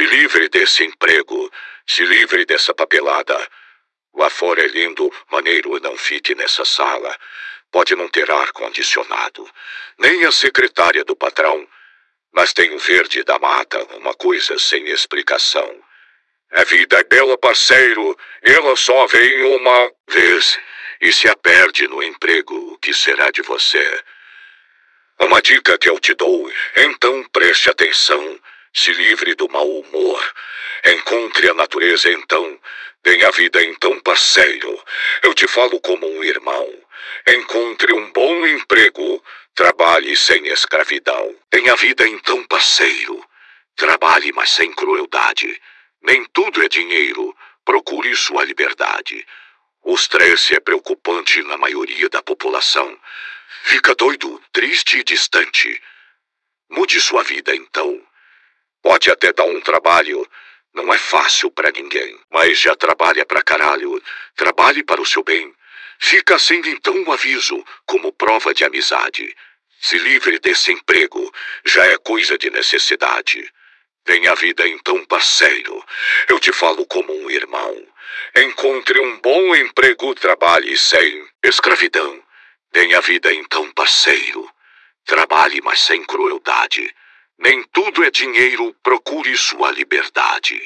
Se livre desse emprego. Se livre dessa papelada. Lá fora é lindo, maneiro, não fique nessa sala. Pode não ter ar-condicionado. Nem a secretária do patrão. Mas tem o verde da mata, uma coisa sem explicação. A vida é bela, parceiro. Ela só vem uma vez. E se a perde no emprego, o que será de você? Uma dica que eu te dou, então preste atenção. Se livre do mau humor. Encontre a natureza então. Tenha vida então, parceiro. Eu te falo como um irmão. Encontre um bom emprego. Trabalhe sem escravidão. Tenha vida então, parceiro. Trabalhe, mas sem crueldade. Nem tudo é dinheiro. Procure sua liberdade. O estresse é preocupante na maioria da população. Fica doido, triste e distante. Mude sua vida então. Pode até dar um trabalho. Não é fácil para ninguém. Mas já trabalha pra caralho. Trabalhe para o seu bem. Fica sendo então um aviso, como prova de amizade. Se livre desse emprego, já é coisa de necessidade. Tenha vida então, parceiro. Eu te falo como um irmão. Encontre um bom emprego, trabalhe sem escravidão. Tenha vida então, parceiro. Trabalhe, mas sem crueldade. Nem tudo é dinheiro, procure sua liberdade.